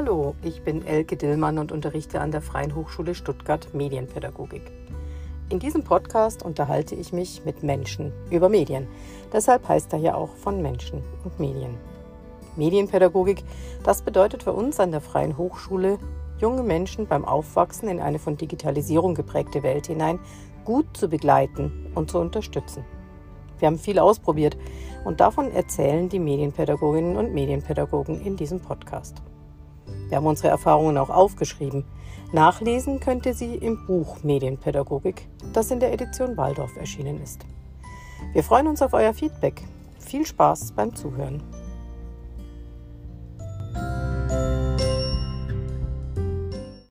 Hallo, ich bin Elke Dillmann und unterrichte an der Freien Hochschule Stuttgart Medienpädagogik. In diesem Podcast unterhalte ich mich mit Menschen über Medien. Deshalb heißt er ja auch von Menschen und Medien. Medienpädagogik, das bedeutet für uns an der Freien Hochschule, junge Menschen beim Aufwachsen in eine von Digitalisierung geprägte Welt hinein gut zu begleiten und zu unterstützen. Wir haben viel ausprobiert und davon erzählen die Medienpädagoginnen und Medienpädagogen in diesem Podcast. Wir haben unsere Erfahrungen auch aufgeschrieben. Nachlesen könnt ihr sie im Buch Medienpädagogik, das in der Edition Waldorf erschienen ist. Wir freuen uns auf euer Feedback. Viel Spaß beim Zuhören.